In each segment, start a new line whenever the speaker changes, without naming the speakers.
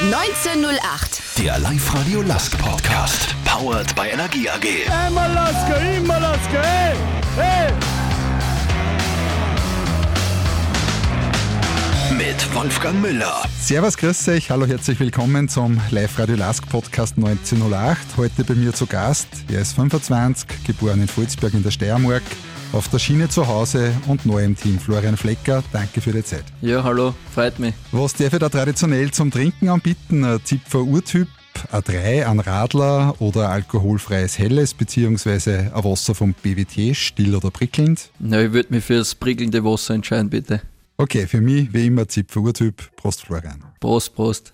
1908.
Der Live-Radio Lask Podcast. Powered by Energie AG.
Immer Laske, immer Laske, hey, hey.
Mit Wolfgang Müller.
Servus, grüß euch, hallo, herzlich willkommen zum Live-Radio Lask Podcast 1908. Heute bei mir zu Gast. Er ist 25, geboren in Volzberg in der Steiermark, auf der Schiene zu Hause und neu im Team. Florian Flecker, danke für die Zeit.
Ja, hallo, freut mich.
Was darf ich da traditionell zum Trinken anbieten? Ein Zipfer Urtyp, A3, ein Radler oder alkoholfreies Helles beziehungsweise ein Wasser vom BWT, still oder prickelnd?
Ja, ich würde mich für das prickelnde Wasser entscheiden, bitte.
Okay, für mich wie immer Zipfer Urtyp. Prost, Florian.
Prost, Prost.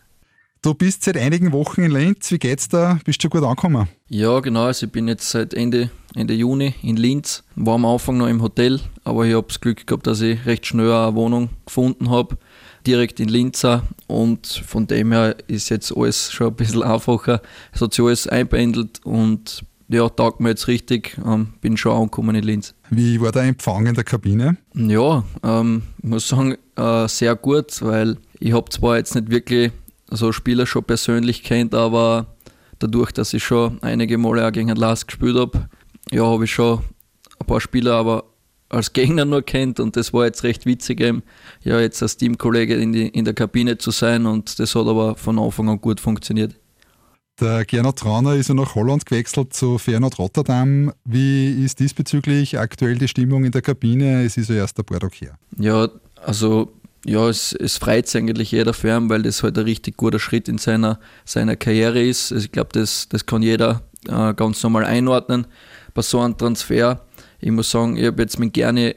Du bist seit einigen Wochen in Linz. Wie geht's da? Bist du gut angekommen?
Ja, genau. Also ich bin jetzt seit Ende, Ende Juni in Linz. War am Anfang noch im Hotel, aber ich habe das Glück gehabt, dass ich recht schnell eine Wohnung gefunden habe, direkt in Linz. auch. Und von dem her ist jetzt alles schon ein bisschen einfacher. Es hat sich alles einpendelt und ja, taugt mir jetzt richtig. Ähm, bin schon angekommen in Linz.
Wie war der Empfang in der Kabine?
Ja, ähm, ich muss sagen, äh, sehr gut, weil ich habe zwar jetzt nicht wirklich so Spieler schon persönlich kennt, aber dadurch, dass ich schon einige Male auch gegen den Lask gespielt habe, ja, habe ich schon ein paar Spieler aber als Gegner nur kennt und das war jetzt recht witzig, eben, ja, jetzt als Teamkollege in, die, in der Kabine zu sein und das hat aber von Anfang an gut funktioniert.
Der Gernot Trauner ist ja nach Holland gewechselt zu Feyenoord Rotterdam. Wie ist diesbezüglich aktuell die Stimmung in der Kabine? Es ist ja erst ein paar Tage her.
Ja, also ja, es, es freut sich eigentlich jeder für weil das halt ein richtig guter Schritt in seiner, seiner Karriere ist. Also ich glaube, das, das kann jeder äh, ganz normal einordnen bei so einem Transfer. Ich muss sagen, ich habe jetzt mit gerne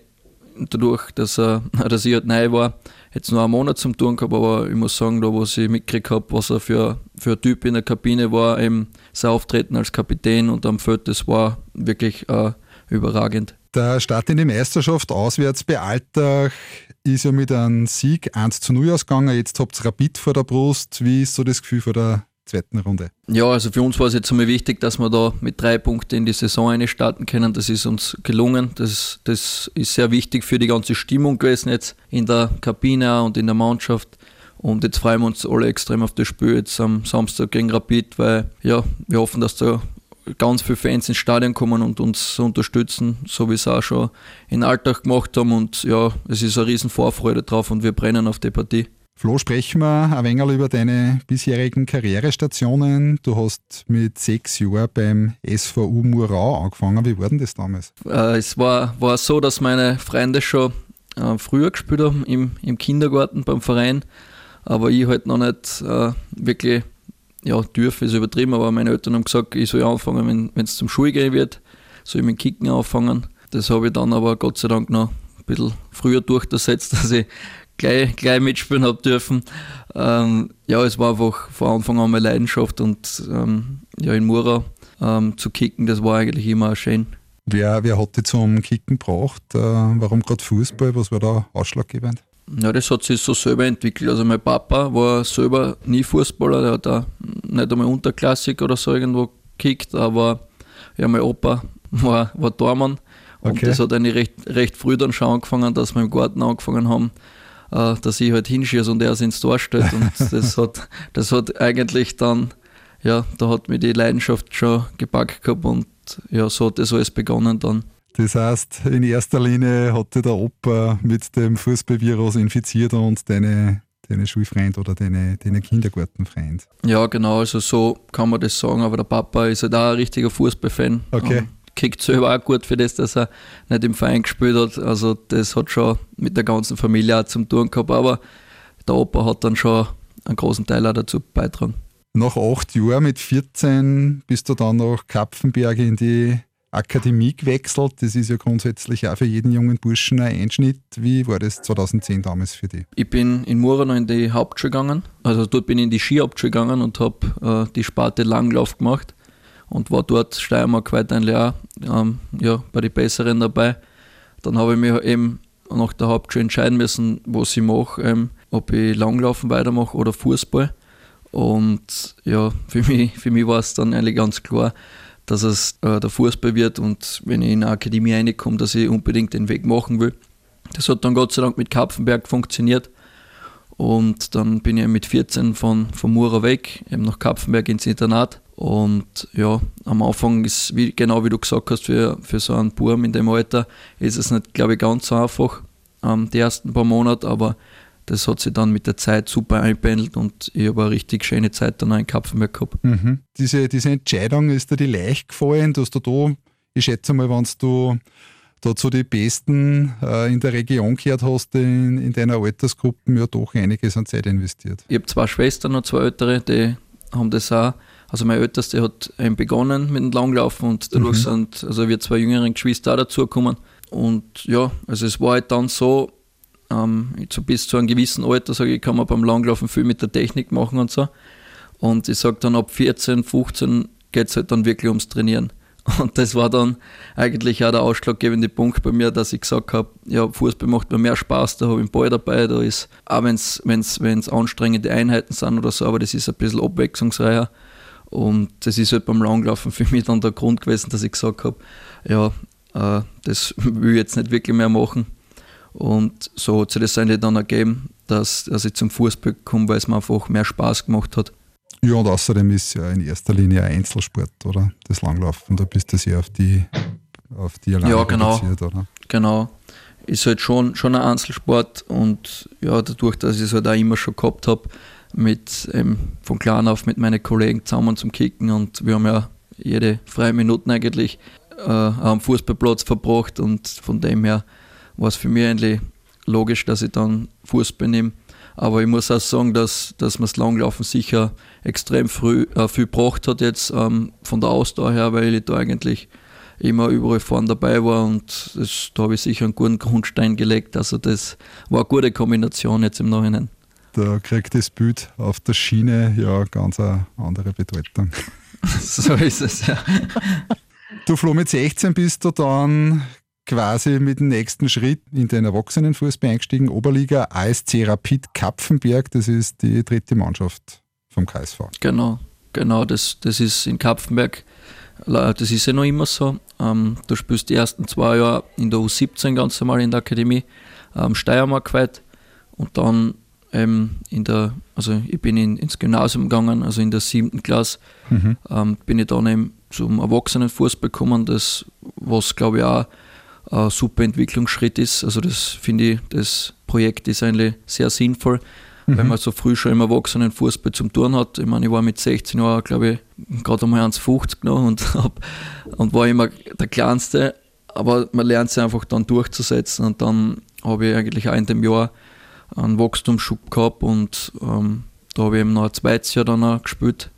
dadurch, dass, er, dass ich halt neu war, jetzt nur einen Monat zum Tun gehabt, aber ich muss sagen, da was ich mitgekriegt habe, was er für, für ein Typ in der Kabine war, eben sein Auftreten als Kapitän und am Feld, das war wirklich äh, überragend.
Der Start in die Meisterschaft auswärts bei Altach ist ja mit einem Sieg 1 zu 0 ausgegangen. Jetzt habt ihr Rapid vor der Brust. Wie ist so das Gefühl vor der zweiten Runde?
Ja, also für uns war es jetzt einmal wichtig, dass wir da mit drei Punkten in die Saison eine starten können. Das ist uns gelungen. Das, das ist sehr wichtig für die ganze Stimmung gewesen jetzt in der Kabine und in der Mannschaft. Und jetzt freuen wir uns alle extrem auf das Spiel jetzt am Samstag gegen Rapid, weil ja, wir hoffen, dass da ganz viele Fans ins Stadion kommen und uns unterstützen, so wie sie auch schon in Alltag gemacht haben. Und ja, es ist eine riesen Vorfreude drauf und wir brennen auf die Partie.
Flo, sprechen wir ein wenig über deine bisherigen Karrierestationen. Du hast mit sechs Jahren beim SVU Murau angefangen. Wie war denn das damals?
Äh, es war, war so, dass meine Freunde schon äh, früher gespielt haben im, im Kindergarten beim Verein, aber ich halt noch nicht äh, wirklich ja, dürfen ist übertrieben, aber meine Eltern haben gesagt, ich soll anfangen, wenn es zum Schul gehen wird, soll ich mit Kicken anfangen. Das habe ich dann aber Gott sei Dank noch ein bisschen früher durchgesetzt, dass ich gleich, gleich mitspielen habe dürfen. Ähm, ja, es war einfach von Anfang an meine Leidenschaft und ähm, ja, in Mura ähm, zu kicken, das war eigentlich immer schön.
Wer, wer hat dich zum Kicken gebracht? Äh, warum gerade Fußball? Was war da ausschlaggebend?
Ja, das hat sich so selber entwickelt. Also mein Papa war selber nie Fußballer, der hat auch nicht einmal Unterklassik oder so irgendwo gekickt, aber ja, mein Opa war, war Tormann und
Okay.
das hat eigentlich recht, recht früh dann schon angefangen, dass wir im Garten angefangen haben, äh, dass ich halt hinschieße und er es ins Tor stellt und das hat, das hat eigentlich dann, ja, da hat mich die Leidenschaft schon gepackt gehabt und ja, so hat das alles begonnen dann.
Das heißt, in erster Linie hat dich der Opa mit dem Fußballvirus infiziert und deine, deine Schulfreund oder deine, deine Kindergartenfreund.
Ja, genau, also so kann man das sagen, aber der Papa ist halt auch ein richtiger Fußballfan.
Okay.
Kickt selber auch gut für das, dass er nicht im Verein gespielt hat. Also das hat schon mit der ganzen Familie auch zum tun gehabt, aber der Opa hat dann schon einen großen Teil auch dazu beitragen.
Nach acht Jahren mit 14 bist du dann nach Kapfenberg in die Akademie gewechselt. Das ist ja grundsätzlich auch für jeden jungen Burschen ein Einschnitt. Wie war das 2010 damals für dich?
Ich bin in Mura noch in die Hauptschule gegangen, also dort bin ich in die Skihauptschule gegangen und habe äh, die Sparte Langlauf gemacht und war dort Steiermark weiterhin auch ähm, ja, bei den Besseren dabei. Dann habe ich mich eben nach der Hauptschule entscheiden müssen, was ich mache, ähm, ob ich Langlaufen weitermache oder Fußball. Und ja, für mich, für mich war es dann eigentlich ganz klar, dass es äh, der Fußball wird und wenn ich in eine Akademie reinkomme, dass ich unbedingt den Weg machen will. Das hat dann Gott sei Dank mit Kapfenberg funktioniert. Und dann bin ich mit 14 von, von Mura weg, eben nach Kapfenberg ins Internat. Und ja, am Anfang ist, wie, genau wie du gesagt hast, für, für so einen Burm in dem Alter ist es nicht, glaube ich, ganz so einfach, ähm, die ersten paar Monate, aber das hat sich dann mit der Zeit super einpendelt und ich habe eine richtig schöne Zeit dann auch in Kapfenberg gehabt.
Mhm. Diese, diese Entscheidung ist dir die leicht gefallen, dass du da, ich schätze mal, wenn du da zu den Besten äh, in der Region gehört hast, in, in deiner Altersgruppe, ja doch einiges an Zeit investiert.
Ich habe zwei Schwestern und zwei ältere, die haben das auch. Also meine Älteste hat eben begonnen mit dem Langlaufen und dadurch mhm. sind also wir zwei jüngeren Geschwister auch dazugekommen. Und ja, also es war halt dann so, ähm, so bis zu einem gewissen Alter, sage ich, kann man beim Langlaufen viel mit der Technik machen und so. Und ich sage dann ab 14, 15 geht es halt dann wirklich ums Trainieren. Und das war dann eigentlich auch der ausschlaggebende Punkt bei mir, dass ich gesagt habe, ja, Fußball macht mir mehr Spaß, da habe ich einen Ball dabei, da ist, auch wenn es anstrengende Einheiten sind oder so, aber das ist ein bisschen abwechslungsreicher. Und das ist halt beim Langlaufen für mich dann der Grund gewesen, dass ich gesagt habe, ja, äh, das will ich jetzt nicht wirklich mehr machen. Und so hat sich das eigentlich dann ergeben, dass, dass ich zum Fußball komme, weil es mir einfach mehr Spaß gemacht hat.
Ja, und außerdem ist ja in erster Linie ein Einzelsport, oder? Das Langlaufen, da bist du sehr auf die, auf die
alleine ja, genau. oder? Genau. Ist halt schon, schon ein Einzelsport und ja, dadurch, dass ich es halt auch immer schon gehabt habe, mit ähm, von klein auf mit meinen Kollegen zusammen zum Kicken und wir haben ja jede freie Minute eigentlich äh, am Fußballplatz verbracht und von dem her war es für mich eigentlich logisch, dass ich dann Fußball nehme. Aber ich muss auch sagen, dass, dass mir das Langlaufen sicher extrem früh äh, viel gebracht hat jetzt ähm, von der Ausdauer her, weil ich da eigentlich immer überall vorne dabei war und das, da habe ich sicher einen guten Grundstein gelegt. Also das war eine gute Kombination jetzt im Nachhinein.
Da kriegt das Bild auf der Schiene ja ganz eine andere Bedeutung.
so ist es, ja.
Du Flo, mit 16 bist du dann quasi mit dem nächsten Schritt in den Erwachsenenfußball eingestiegen. Oberliga ASC Rapid Kapfenberg, das ist die dritte Mannschaft vom KSV.
Genau, genau, das, das ist in Kapfenberg. Das ist ja noch immer so. Ähm, du spielst die ersten zwei Jahre in der U17 ganz normal in der Akademie, ähm, Steiermark weit. Und dann ähm, in der, also ich bin in, ins Gymnasium gegangen, also in der siebten Klasse, mhm. ähm, bin ich dann eben zum Erwachsenenfußball gekommen, das, was glaube ich auch ein super Entwicklungsschritt ist. Also das finde ich, das Projekt ist eigentlich sehr sinnvoll, mhm. weil man so früh schon im Erwachsenenfußball zum Turn hat. Ich meine, ich war mit 16 Jahren, glaube ich, gerade einmal 1,50 noch und, hab, und war immer der Kleinste, aber man lernt sich einfach dann durchzusetzen und dann habe ich eigentlich auch in dem Jahr einen Wachstumsschub gehabt und ähm, da habe ich eben noch ein zweites Jahr dann auch gespielt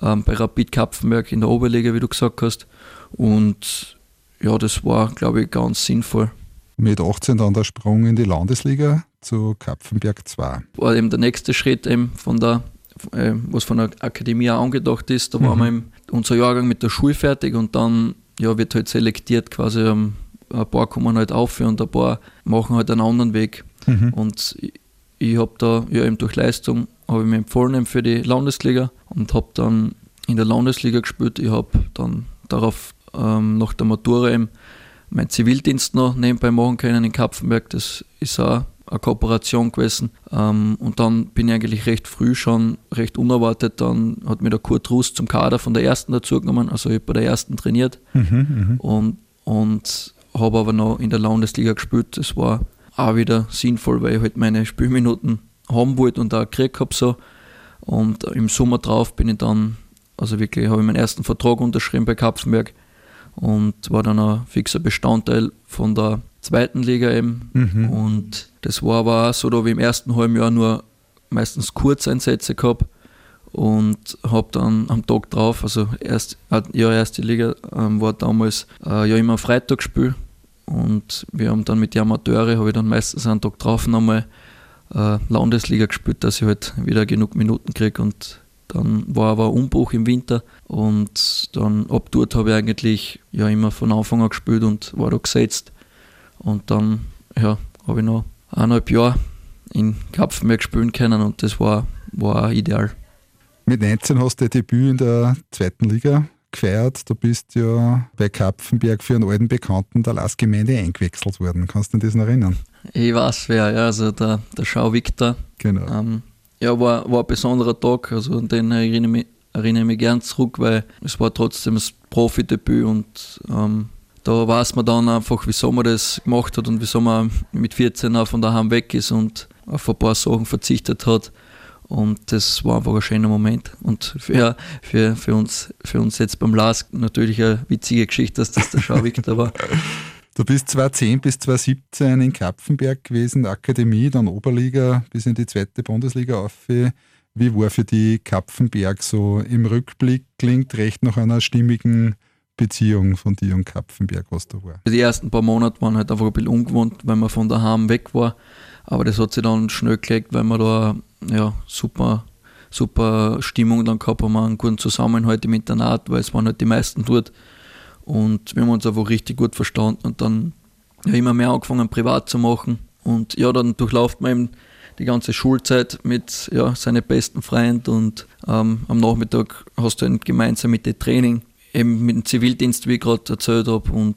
ähm, bei Rapid Kapfenberg in der Oberliga, wie du gesagt hast. Und ja, das war, glaube ich, ganz sinnvoll.
Mit 18 dann der Sprung in die Landesliga zu Kapfenberg 2.
War eben der nächste Schritt eben von der, äh, was von der Akademie auch angedacht ist. Da mhm. waren wir unser Jahrgang mit der Schule fertig und dann ja, wird halt selektiert quasi. Ähm, ein paar kommen halt auf und ein paar machen halt einen anderen Weg. Mhm. Und ich, ich habe da ja eben durch Leistung habe ich mich empfohlen für die Landesliga und habe dann in der Landesliga gespielt. Ich habe dann darauf ähm, nach der Matura eben meinen Zivildienst noch nebenbei machen können in Kapfenberg. Das ist auch eine Kooperation gewesen. Ähm, und dann bin ich eigentlich recht früh schon, recht unerwartet, dann hat mir der Kurt Rust zum Kader von der ersten dazugenommen. Also ich habe bei der ersten trainiert mhm, und, und habe aber noch in der Landesliga gespielt. Das war auch wieder sinnvoll, weil ich halt meine Spielminuten haben wollte und auch gekriegt habe. So. Und im Sommer drauf bin ich dann, also wirklich, habe ich meinen ersten Vertrag unterschrieben bei Kapfenberg und war dann ein fixer Bestandteil von der zweiten Liga eben. Mhm. Und das war aber auch so, da habe ich im ersten halben Jahr nur meistens Kurzeinsätze gehabt und habe dann am Tag drauf, also erst, ja, erste Liga ähm, war damals äh, ja immer ein Freitagsspiel und wir haben dann mit den Amateure, habe ich dann meistens einen Tag drauf nochmal äh, Landesliga gespielt, dass ich halt wieder genug Minuten kriege und dann war aber ein Umbruch im Winter und dann ab dort habe ich eigentlich ja immer von Anfang an gespielt und war da gesetzt. Und dann ja, habe ich noch eineinhalb Jahre in Kapfenberg spielen können und das war, war auch ideal.
Mit 19 hast du dein Debüt in der zweiten Liga gefeiert. Du bist ja bei Kapfenberg für einen alten Bekannten der Lastgemeinde eingewechselt worden. Kannst du dich das noch erinnern?
Ich weiß wer, ja, also der, der Schau Victor.
Genau.
Ähm, ja, war, war ein besonderer Tag, also an den erinnere ich mich, erinnere ich mich gern zurück, weil es war trotzdem das Profidebüt und ähm, da weiß man dann einfach, wieso man das gemacht hat und wieso man mit 14 auch von daheim weg ist und auf ein paar Sachen verzichtet hat. Und das war einfach ein schöner Moment. Und für, für, für, uns, für uns jetzt beim LASK natürlich eine witzige Geschichte, dass das der Schauwichter war.
Du bist 2010 bis 2017 in Kapfenberg gewesen, Akademie, dann Oberliga bis in die zweite Bundesliga auf. Wie war für die Kapfenberg so im Rückblick? Klingt recht nach einer stimmigen Beziehung von dir und Kapfenberg, was da war.
Die ersten paar Monate waren halt einfach ein bisschen ungewohnt, weil man von daheim weg war. Aber das hat sich dann schnell gelegt, weil wir da ja, super, super Stimmung dann gehabt haben, einen guten Zusammenhalt im Internat, weil es waren halt die meisten dort. Und wir haben uns einfach richtig gut verstanden und dann ja, immer mehr angefangen, privat zu machen. Und ja, dann durchlauft man eben die ganze Schulzeit mit ja, seinen besten Freunden und ähm, am Nachmittag hast du dann gemeinsam mit dem Training, eben mit dem Zivildienst, wie ich gerade erzählt habe, und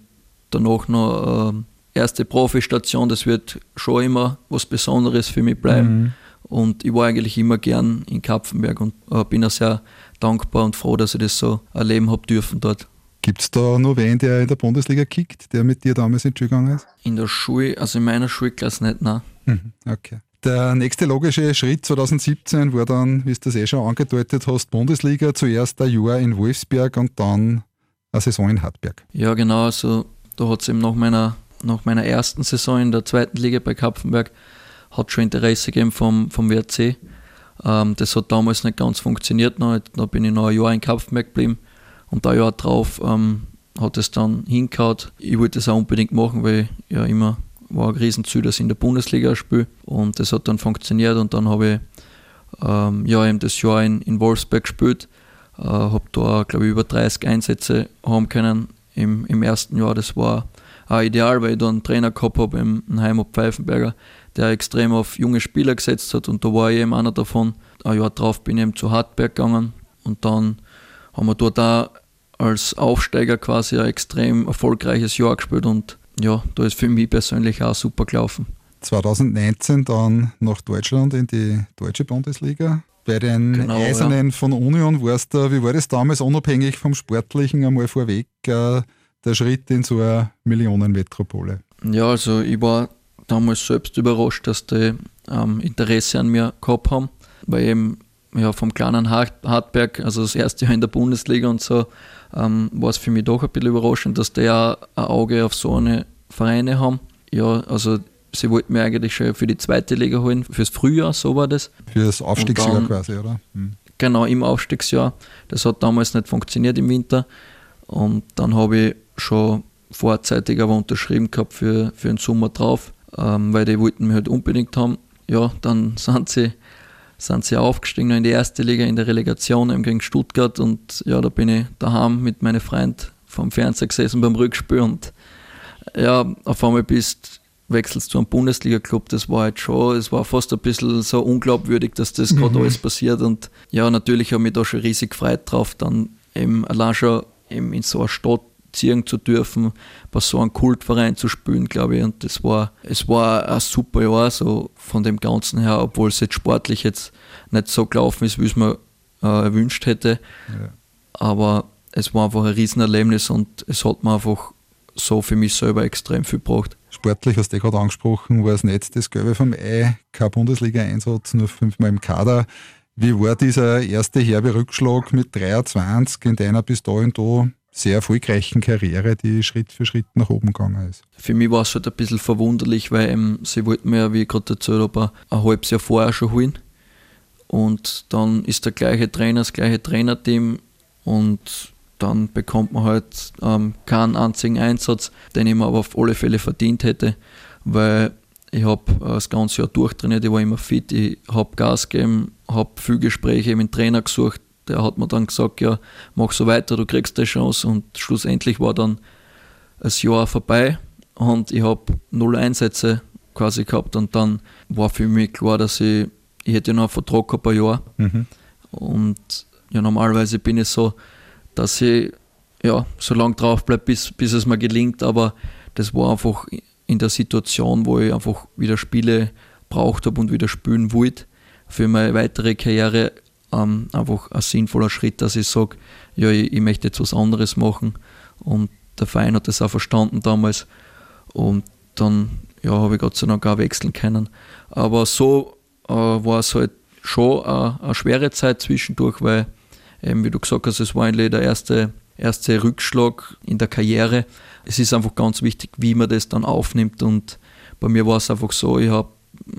danach noch äh, erste Profistation, das wird schon immer was Besonderes für mich bleiben. Mhm. Und ich war eigentlich immer gern in Kapfenberg und äh, bin auch sehr dankbar und froh, dass ich das so erleben habe dürfen dort.
Gibt es da noch wen, der in der Bundesliga kickt, der mit dir damals in die Schule gegangen ist?
In der Schule, also in meiner Schulklasse nicht, nein.
Mhm, okay. Der nächste logische Schritt 2017 war dann, wie du das eh schon angedeutet hast, Bundesliga. Zuerst ein Jahr in Wolfsberg und dann eine Saison in Hartberg.
Ja, genau. Also da hat es eben nach meiner, nach meiner ersten Saison in der zweiten Liga bei Kapfenberg hat schon Interesse gegeben vom, vom WRC. Ähm, das hat damals nicht ganz funktioniert. Noch. Da bin ich noch ein Jahr in Kapfenberg geblieben und ein Jahr drauf ähm, hat es dann hingehauen. Ich wollte das auch unbedingt machen, weil ich ja immer war ein Riesenziel, dass ich in der Bundesliga spiele und das hat dann funktioniert und dann habe ich ähm, ja, eben das Jahr in, in Wolfsberg gespielt, äh, habe da glaube ich über 30 Einsätze haben können im, im ersten Jahr. Das war auch ideal, weil ich da einen Trainer gehabt habe im Heimat Pfeifenberger, der extrem auf junge Spieler gesetzt hat und da war ich eben einer davon. Ein Jahr drauf bin ich eben zu Hartberg gegangen und dann haben wir dort auch als Aufsteiger quasi ein extrem erfolgreiches Jahr gespielt und ja, da ist für mich persönlich auch super gelaufen.
2019 dann nach Deutschland in die deutsche Bundesliga. Bei den genau, Eisernen ja. von Union warst du, wie war das damals unabhängig vom Sportlichen einmal vorweg, äh, der Schritt in so eine Millionenmetropole?
Ja, also ich war damals selbst überrascht, dass die ähm, Interesse an mir gehabt haben, weil eben ja, vom kleinen Hartberg, also das erste Jahr in der Bundesliga und so, ähm, war es für mich doch ein bisschen überraschend, dass die auch ein Auge auf so eine Vereine haben. Ja, also sie wollten mir eigentlich schon für die zweite Liga holen, fürs Frühjahr, so war das.
Fürs Aufstiegsjahr dann, quasi, oder? Hm.
Genau, im Aufstiegsjahr. Das hat damals nicht funktioniert im Winter. Und dann habe ich schon vorzeitig aber unterschrieben gehabt für, für den Sommer drauf, ähm, weil die wollten mich halt unbedingt haben. Ja, dann sind sie sind sie aufgestiegen in die erste Liga in der Relegation eben gegen Stuttgart. Und ja, da bin ich daheim mit meinen Freunden vom Fernseher gesessen beim Rückspiel. Und ja, auf einmal bist wechselst zu einem Bundesliga-Club, das war halt schon, es war fast ein bisschen so unglaubwürdig, dass das mhm. gerade alles passiert. Und ja, natürlich habe ich mich da schon riesig gefreut drauf, dann eben allein schon eben in so einer Stadt ziehen zu dürfen, bei so einem Kultverein zu spielen, glaube ich. Und das war, es war ein super Jahr, so von dem Ganzen her, obwohl es jetzt sportlich jetzt nicht so gelaufen ist, wie es mir äh, erwünscht hätte. Ja. Aber es war einfach ein Riesenerlebnis und es hat mir einfach so für mich selber extrem viel gebracht.
Sportlich hast du eh gerade angesprochen, war es nicht das Gelbe vom Ei, kein Bundesliga-Einsatz, nur fünfmal im Kader. Wie war dieser erste herbe Rückschlag mit 23 in deiner bis dahin da sehr erfolgreichen Karriere, die Schritt für Schritt nach oben gegangen ist.
Für mich war es halt ein bisschen verwunderlich, weil ähm, sie wollten mir, wie ich gerade erzählt habe, ein halbes Jahr vorher schon holen. Und dann ist der gleiche Trainer, das gleiche Trainerteam und dann bekommt man halt ähm, keinen einzigen Einsatz, den ich mir aber auf alle Fälle verdient hätte, weil ich habe äh, das ganze Jahr durchtrainiert, ich war immer fit, ich habe Gas gegeben, habe viele Gespräche mit dem Trainer gesucht, der hat mir dann gesagt, ja, mach so weiter, du kriegst die Chance. Und schlussendlich war dann das Jahr vorbei und ich habe null Einsätze quasi gehabt. Und dann war für mich klar, dass ich, ich hätte noch einen Vertrag gehabt, ein Jahr. Mhm. Und ja, normalerweise bin ich so, dass ich ja, so lange drauf bleibe, bis, bis es mir gelingt. Aber das war einfach in der Situation, wo ich einfach wieder Spiele braucht habe und wieder spielen wollte für meine weitere Karriere ähm, einfach ein sinnvoller Schritt, dass ich sage, ja, ich, ich, möchte jetzt was anderes machen. Und der Verein hat das auch verstanden damals. Und dann ja, habe ich Gott sei Dank auch wechseln können. Aber so äh, war es halt schon eine, eine, schwere Zeit zwischendurch, weil, eben, wie du gesagt hast, es war eigentlich der erste, erste Rückschlag in der Karriere. Es ist einfach ganz wichtig, wie man das dann aufnimmt. Und bei mir war es einfach so, ich habe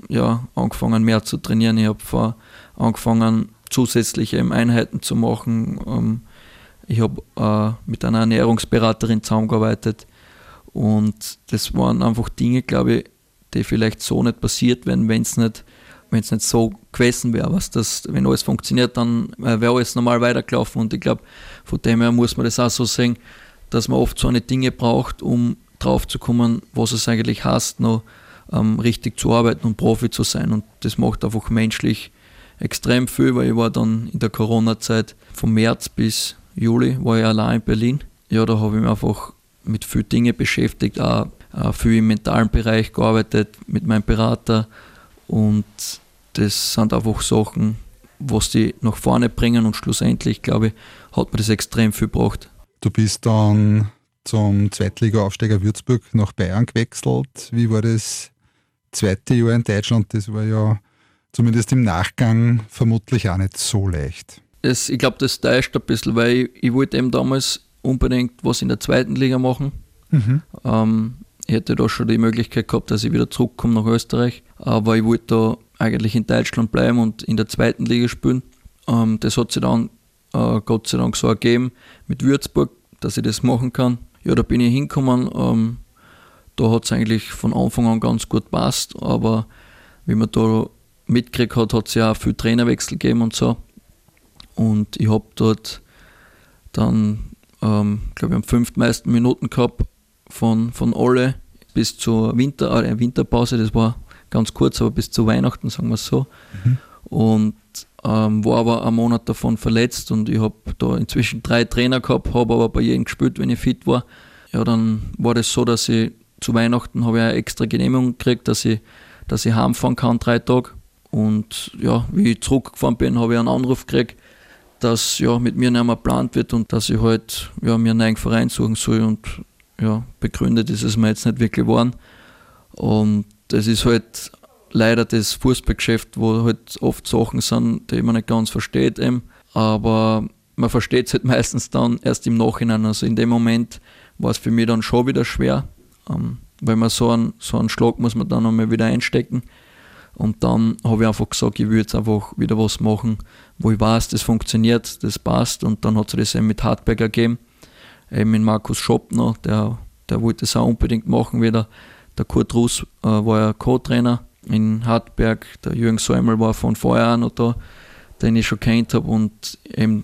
ja, angefangen mehr zu trainieren. Ich habe angefangen zusätzliche Einheiten zu machen. Ähm, ich habe äh, mit einer Ernährungsberaterin zusammengearbeitet und das waren einfach Dinge, glaube ich, die vielleicht so nicht passiert wären, wenn es nicht, nicht so gewesen wäre. Was das, wenn alles funktioniert, dann äh, wäre alles normal weitergelaufen und ich glaube, von dem her muss man das auch so sehen, dass man oft so eine Dinge braucht, um drauf zu kommen, was es eigentlich heißt, noch ähm, richtig zu arbeiten und Profi zu sein. Und das macht einfach menschlich extrem viel, weil ich war dann in der Corona-Zeit vom März bis Juli war ich allein in Berlin. Ja, da habe ich mich einfach mit vielen Dingen beschäftigt, auch viel im mentalen Bereich gearbeitet mit meinem Berater und das sind einfach Sachen, was die nach vorne bringen und schlussendlich, glaube ich, hat mir das extrem viel gebracht.
Du bist dann zum Zweitliga-Aufsteiger Würzburg nach Bayern gewechselt. Wie war das zweite Jahr in Deutschland? Das war ja zumindest im Nachgang vermutlich auch nicht so leicht.
Das, ich glaube, das täuscht ein bisschen, weil ich, ich, wollte eben damals unbedingt was in der zweiten Liga machen. Mhm. Ähm, ich hätte da schon die Möglichkeit gehabt, dass ich wieder zurückkomme nach Österreich, aber ich wollte da eigentlich in Deutschland bleiben und in der zweiten Liga spielen. Ähm, das hat sich dann äh, Gott sei Dank so ergeben mit Würzburg, dass ich das machen kann. Ja, da bin ich hingekommen. Ähm, da hat es eigentlich von Anfang an ganz gut passt, aber wie man da mitgekriegt hat, hat es ja auch viel Trainerwechsel gegeben und so. Und ich habe dort dann, ähm, glaube ich, am fünftmeisten Minuten gehabt von, von alle bis zur Winter, äh, Winterpause, das war ganz kurz, aber bis zu Weihnachten, sagen wir es so. Mhm. Und ähm, war aber einen Monat davon verletzt und ich habe da inzwischen drei Trainer gehabt, habe aber bei jedem gespielt, wenn ich fit war. Ja, dann war das so, dass ich zu Weihnachten habe ich eine extra Genehmigung gekriegt, dass ich, dass ich heimfahren kann, drei Tage. Und ja, wie ich zurückgefahren bin, habe ich einen Anruf gekriegt, dass ja, mit mir nicht mehr geplant wird und dass ich halt ja, mir einen neuen Verein suchen soll. Und ja, begründet ist es mir jetzt nicht wirklich geworden. Und das ist halt leider das Fußballgeschäft, wo halt oft Sachen sind, die man nicht ganz versteht. Eben. Aber man versteht es halt meistens dann erst im Nachhinein. Also in dem Moment war es für mich dann schon wieder schwer, ähm, weil man so einen, so einen Schlag muss man dann nochmal wieder einstecken. Und dann habe ich einfach gesagt, ich will jetzt einfach wieder was machen, wo ich weiß, das funktioniert, das passt. Und dann hat es das eben mit Hartberg ergeben, eben mit Markus Schoppner, der, der wollte es auch unbedingt machen wieder. Der Kurt Russ äh, war ja Co-Trainer in Hartberg, der Jürgen Säumel war von vorher auch noch da, den ich schon kennt habe und eben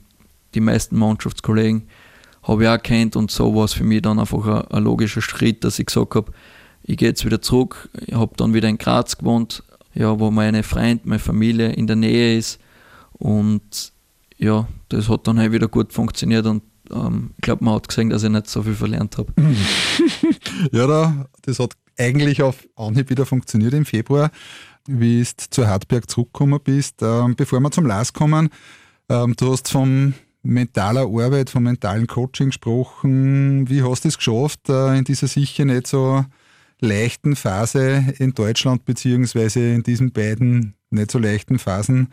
die meisten Mannschaftskollegen habe ich auch kennt und so war es für mich dann einfach ein, ein logischer Schritt, dass ich gesagt habe, ich gehe jetzt wieder zurück. Ich habe dann wieder in Graz gewohnt, ja, wo meine Freund, meine Familie in der Nähe ist und ja, das hat dann halt wieder gut funktioniert und ähm, ich glaube, man hat gesehen, dass ich nicht so viel verlernt habe.
ja, da, das hat eigentlich auf Anhieb wieder funktioniert im Februar, wie du zu Hartberg zurückgekommen bist. Ähm, bevor wir zum Lars kommen, ähm, du hast vom mentaler Arbeit, vom mentalen Coaching gesprochen. Wie hast du es geschafft, äh, in dieser sicher nicht so leichten Phase in Deutschland, beziehungsweise in diesen beiden nicht so leichten Phasen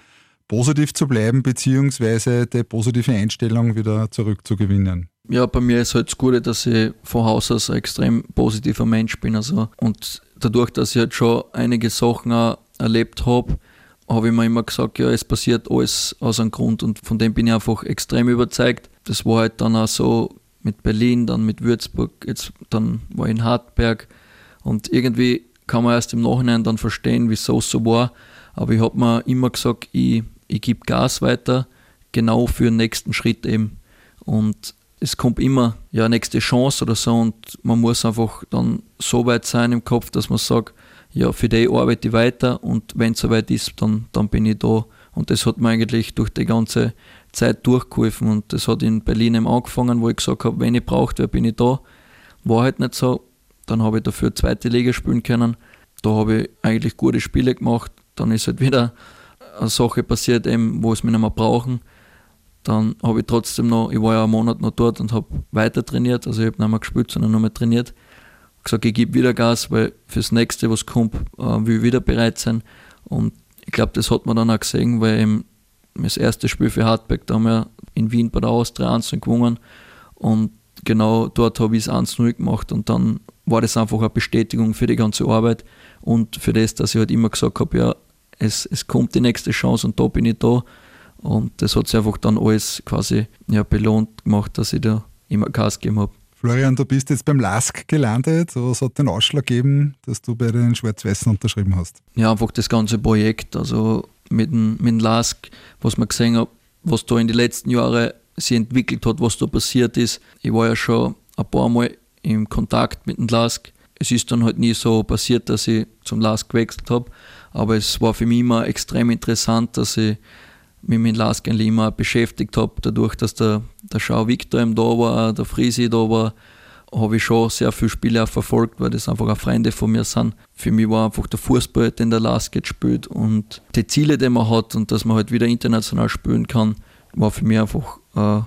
positiv zu bleiben, beziehungsweise die positive Einstellung wieder zurückzugewinnen?
Ja, bei mir ist halt das Gute, dass ich von Haus aus ein extrem positiver Mensch bin. Also, und dadurch, dass ich halt schon einige Sachen auch erlebt habe, habe ich mir immer gesagt, ja, es passiert alles aus einem Grund und von dem bin ich einfach extrem überzeugt. Das war halt dann auch so mit Berlin, dann mit Würzburg, jetzt dann war ich in Hartberg und irgendwie kann man erst im Nachhinein dann verstehen, wieso es so war. Aber ich habe mir immer gesagt, ich, ich gebe Gas weiter, genau für den nächsten Schritt eben. Und es kommt immer ja nächste Chance oder so und man muss einfach dann so weit sein im Kopf, dass man sagt, ja, für die arbeite ich weiter und wenn es soweit ist, dann, dann bin ich da Und das hat mir eigentlich durch die ganze Zeit durchgeholfen. Und das hat in Berlin eben angefangen, wo ich gesagt habe, wenn ich braucht, wer bin ich da. War halt nicht so. Dann habe ich dafür zweite Liga spielen können. Da habe ich eigentlich gute Spiele gemacht. Dann ist halt wieder eine Sache passiert, eben, wo es mich nicht mehr brauchen. Dann habe ich trotzdem noch, ich war ja einen Monat noch dort und habe weiter trainiert. Also ich habe nicht mehr gespielt, sondern nur mehr trainiert. Gesagt, ich gebe wieder Gas, weil fürs nächste, was kommt, äh, will ich wieder bereit sein. Und ich glaube, das hat man dann auch gesehen, weil eben das erste Spiel für Hartberg, da haben wir in Wien bei der Austria 1 gewonnen. Und genau dort habe ich es 1-0 gemacht. Und dann war das einfach eine Bestätigung für die ganze Arbeit und für das, dass ich halt immer gesagt habe, ja, es, es kommt die nächste Chance und da bin ich da. Und das hat sich einfach dann alles quasi ja, belohnt gemacht, dass ich da immer Gas gegeben habe.
Florian, du bist jetzt beim LASK gelandet. Was hat den Ausschlag gegeben, dass du bei den Schwarz-Weißen unterschrieben hast?
Ja, einfach das ganze Projekt. Also mit dem, mit dem LASK, was man gesehen hat, was da in den letzten Jahren sich entwickelt hat, was da passiert ist. Ich war ja schon ein paar Mal im Kontakt mit dem LASK. Es ist dann halt nie so passiert, dass ich zum LASK gewechselt habe, aber es war für mich immer extrem interessant, dass ich mich mit Lars Lima beschäftigt habe, dadurch, dass der, der Schau Victor da war, der Frisi da war, habe ich schon sehr viele Spiele auch verfolgt, weil das einfach auch Freunde von mir sind. Für mich war einfach der Fußball, den der Lars jetzt spielt und die Ziele, die man hat und dass man halt wieder international spielen kann, war für mich einfach äh,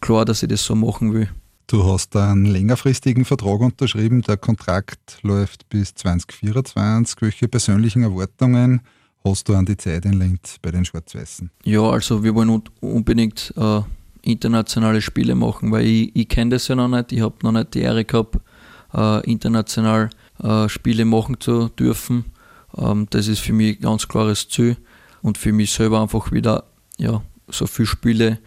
klar, dass ich das so machen will.
Du hast einen längerfristigen Vertrag unterschrieben, der Kontrakt läuft bis 2024. Welche persönlichen Erwartungen hast du an die Zeit in Linz bei den Schwarz-Weißen?
Ja, also wir wollen unbedingt äh, internationale Spiele machen, weil ich, ich kenne das ja noch nicht. Ich habe noch nicht die Ehre gehabt, äh, international äh, Spiele machen zu dürfen. Ähm, das ist für mich ein ganz klares Ziel und für mich selber einfach wieder ja, so viele Spiele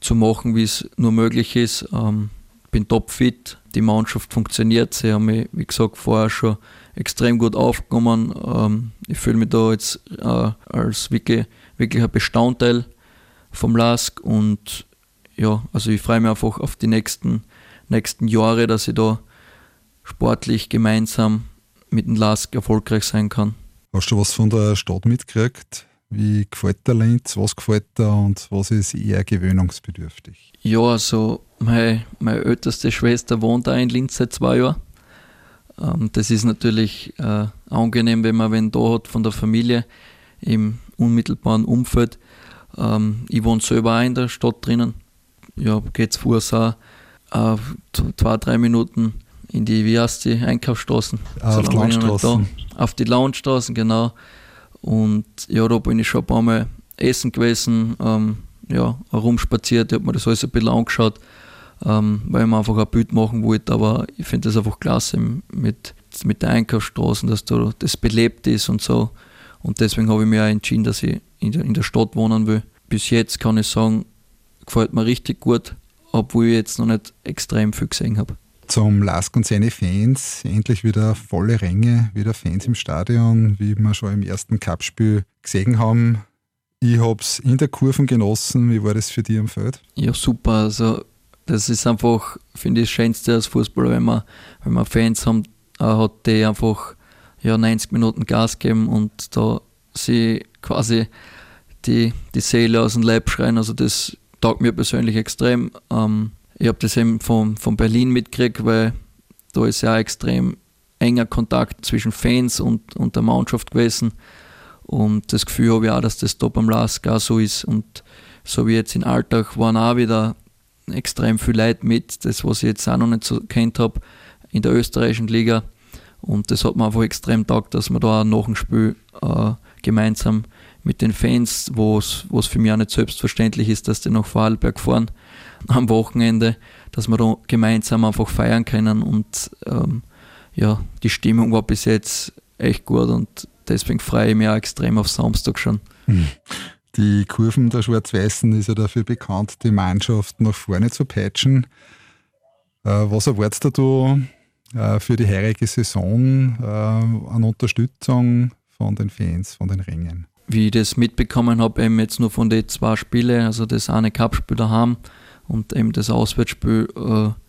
zu machen, wie es nur möglich ist. Ähm, bin topfit, die Mannschaft funktioniert. Sie haben mich, wie gesagt, vorher schon extrem gut aufgenommen. Ähm, ich fühle mich da jetzt äh, als wirklich, wirklich ein Bestandteil vom LASK und ja, also ich freue mich einfach auf die nächsten, nächsten Jahre, dass ich da sportlich gemeinsam mit dem LASK erfolgreich sein kann.
Hast du was von der Stadt mitgekriegt? Wie gefällt der Linz? Was gefällt dir und was ist eher gewöhnungsbedürftig?
Ja, also meine, meine älteste Schwester wohnt auch in Linz seit zwei Jahren. Ähm, das ist natürlich äh, angenehm, wenn man wen da hat von der Familie im unmittelbaren Umfeld. Ähm, ich wohne selber auch in der Stadt drinnen. Ja, geht zu Fuß auch äh, zwei, drei Minuten in die, wie heißt die, Einkaufsstraßen.
Auf die Landstraßen.
Auf die Landstraßen, genau. Und ja, da bin ich schon ein paar Mal essen gewesen, ähm, ja, herumspaziert, ich habe mir das alles ein bisschen angeschaut ähm, weil man einfach ein Bild machen wollte. Aber ich finde das einfach klasse mit, mit der Einkaufsstraßen, dass da das belebt ist und so. Und deswegen habe ich mich auch entschieden, dass ich in der, in der Stadt wohnen will. Bis jetzt kann ich sagen, gefällt mir richtig gut, obwohl ich jetzt noch nicht extrem viel gesehen habe.
Zum Lask und seine Fans, endlich wieder volle Ränge, wieder Fans im Stadion, wie wir schon im ersten Cup-Spiel gesehen haben. Ich habe es in der Kurven genossen. Wie war das für dich am Feld?
Ja, super. Also das ist einfach, finde ich, das Schönste als Fußballer, wenn man, wenn man Fans haben, äh, hat, die einfach ja, 90 Minuten Gas geben und da sie quasi die, die Seele aus dem Leib schreien. Also das taugt mir persönlich extrem. Ähm, ich habe das eben von, von Berlin mitgekriegt, weil da ist ja extrem enger Kontakt zwischen Fans und, und der Mannschaft gewesen. Und das Gefühl habe ich auch, dass das da beim LASK auch so ist. Und so wie jetzt in Alltag waren auch wieder extrem viel Leute mit, das was ich jetzt auch noch nicht so kennt habe in der österreichischen Liga. Und das hat mir einfach extrem taugt, dass wir da nach dem Spiel äh, gemeinsam mit den Fans, was für mich auch nicht selbstverständlich ist, dass die nach Vorarlberg fahren am Wochenende, dass wir da gemeinsam einfach feiern können. Und ähm, ja, die Stimmung war bis jetzt echt gut und deswegen freue ich mich auch extrem auf Samstag schon. Mhm.
Die Kurven der Schwarz-Weißen ist ja dafür bekannt, die Mannschaft nach vorne zu patchen. Äh, was erwartest du äh, für die heurige Saison äh, an Unterstützung von den Fans, von den Rängen?
Wie ich das mitbekommen habe, eben jetzt nur von den zwei Spielen, also das eine Cup-Spiel daheim und eben das Auswärtsspiel,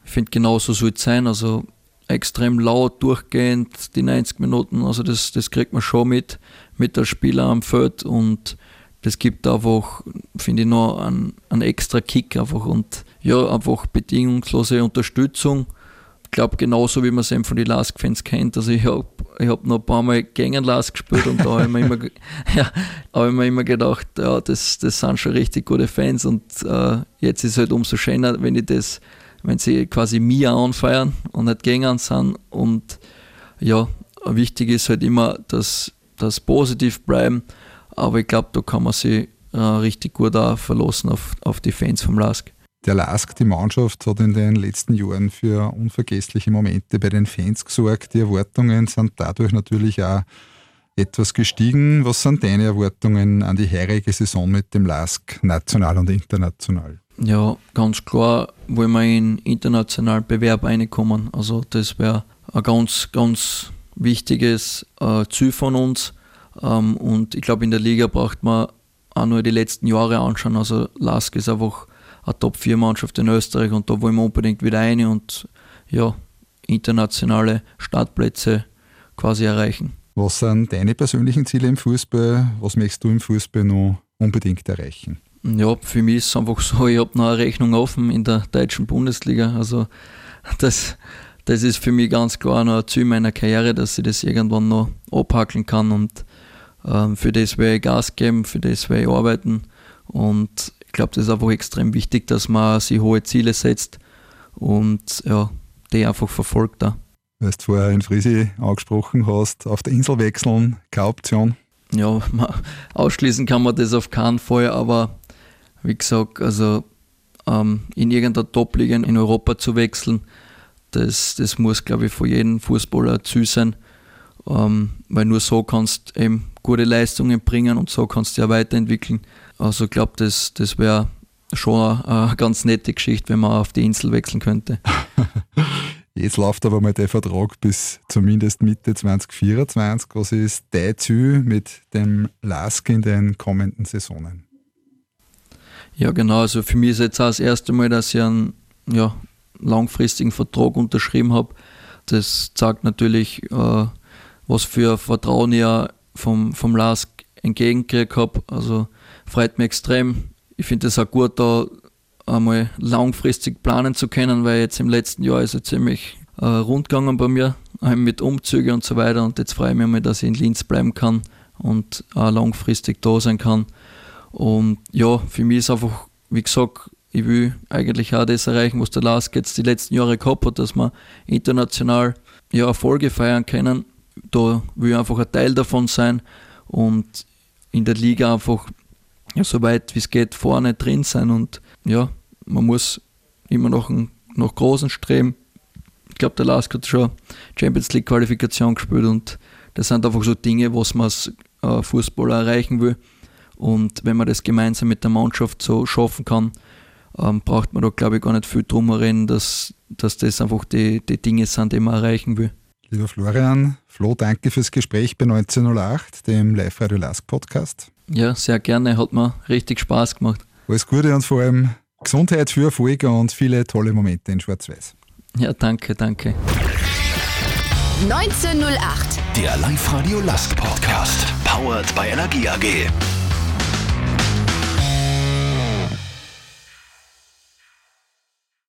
ich finde genauso soll es sein. Also extrem laut durchgehend, die 90 Minuten, also das, das kriegt man schon mit, mit der Spieler am Feld und das gibt einfach, finde ich, noch einen, einen extra Kick einfach und ja, einfach bedingungslose Unterstützung. Ich glaube, genauso wie man es eben von den Lask-Fans kennt. Also ich habe ich hab noch ein paar Mal gegen Lask gespielt und da habe ich, mir immer, ja, hab ich mir immer gedacht, ja, das, das sind schon richtig gute Fans und äh, jetzt ist es halt umso schöner, wenn ich das, wenn sie quasi mir anfeiern und nicht gegen uns sind und ja, wichtig ist halt immer, dass das positiv bleiben aber ich glaube, da kann man sich äh, richtig gut auch verlassen auf, auf die Fans vom LASK.
Der LASK, die Mannschaft, hat in den letzten Jahren für unvergessliche Momente bei den Fans gesorgt. Die Erwartungen sind dadurch natürlich auch etwas gestiegen. Was sind deine Erwartungen an die heurige Saison mit dem LASK, national und international?
Ja, ganz klar wollen wir in internationalen Bewerb reinkommen. Also das wäre ein ganz, ganz wichtiges äh, Ziel von uns. Ähm, und ich glaube, in der Liga braucht man auch nur die letzten Jahre anschauen. Also Lask ist einfach eine Top-4-Mannschaft in Österreich und da wollen wir unbedingt wieder rein und ja, internationale Startplätze quasi erreichen.
Was sind deine persönlichen Ziele im Fußball? Was möchtest du im Fußball noch unbedingt erreichen?
Ja, für mich ist es einfach so, ich habe noch eine Rechnung offen in der deutschen Bundesliga. Also das, das ist für mich ganz klar noch ein Ziel meiner Karriere, dass ich das irgendwann noch abhackeln kann und ähm, für das werde ich Gas geben, für das werde ich arbeiten. Und ich glaube, das ist einfach extrem wichtig, dass man sich hohe Ziele setzt und ja, die einfach verfolgt. Da.
Weil du vorher in Frisi angesprochen hast, auf der Insel wechseln, keine Option.
Ja, ausschließen kann man das auf keinen Fall, aber wie gesagt, also ähm, in irgendeiner Top-Liga in Europa zu wechseln, das, das muss, glaube ich, für jeden Fußballer zu sein, ähm, weil nur so kannst du eben gute Leistungen bringen und so kannst du ja weiterentwickeln. Also ich glaube, das, das wäre schon eine, ganz nette Geschichte, wenn man auf die Insel wechseln könnte.
Jetzt läuft aber mal der Vertrag bis zumindest Mitte 2024. Was ist dein Ziel mit dem LASK in den kommenden Saisonen?
Ja, genau. Also für mich ist jetzt auch das erste Mal, dass ich einen ja, langfristigen Vertrag unterschrieben habe. Das zeigt natürlich, äh, was für Vertrauen ich vom, vom LASK entgegengekriegt habe. Also freut mich extrem. Ich finde es auch gut, da einmal langfristig planen zu können, weil jetzt im letzten Jahr ist es ziemlich äh, rund gegangen bei mir, mit Umzügen und so weiter. Und jetzt freue ich mich mal, dass ich in Linz bleiben kann und auch langfristig da sein kann. Und ja, für mich ist einfach, wie gesagt, ich will eigentlich auch das erreichen, was der Lars jetzt die letzten Jahre gehabt hat, dass wir international ja, Erfolge feiern können da will ich einfach ein Teil davon sein und in der Liga einfach ja, so weit wie es geht vorne drin sein und ja, man muss immer noch nach großen streben. Ich glaube, der Lask hat schon Champions League Qualifikation gespielt und das sind einfach so Dinge, was man als äh, Fußballer erreichen will. Und wenn man das gemeinsam mit der Mannschaft so schaffen kann, ähm, braucht man da, glaube ich, gar nicht viel drum reden, dass, dass das einfach die, die Dinge sind, die man erreichen will.
Lieber Florian, Flo, danke fürs Gespräch bei 1908, dem Live-Radio Lask Podcast.
Ja, sehr gerne, hat mir richtig Spaß gemacht.
Alles Gute und vor allem Gesundheit für Erfolge und viele tolle Momente in Schwarz-Weiß.
Ja, danke, danke.
1908, der Live-Radio Lask Podcast, powered by Energie AG.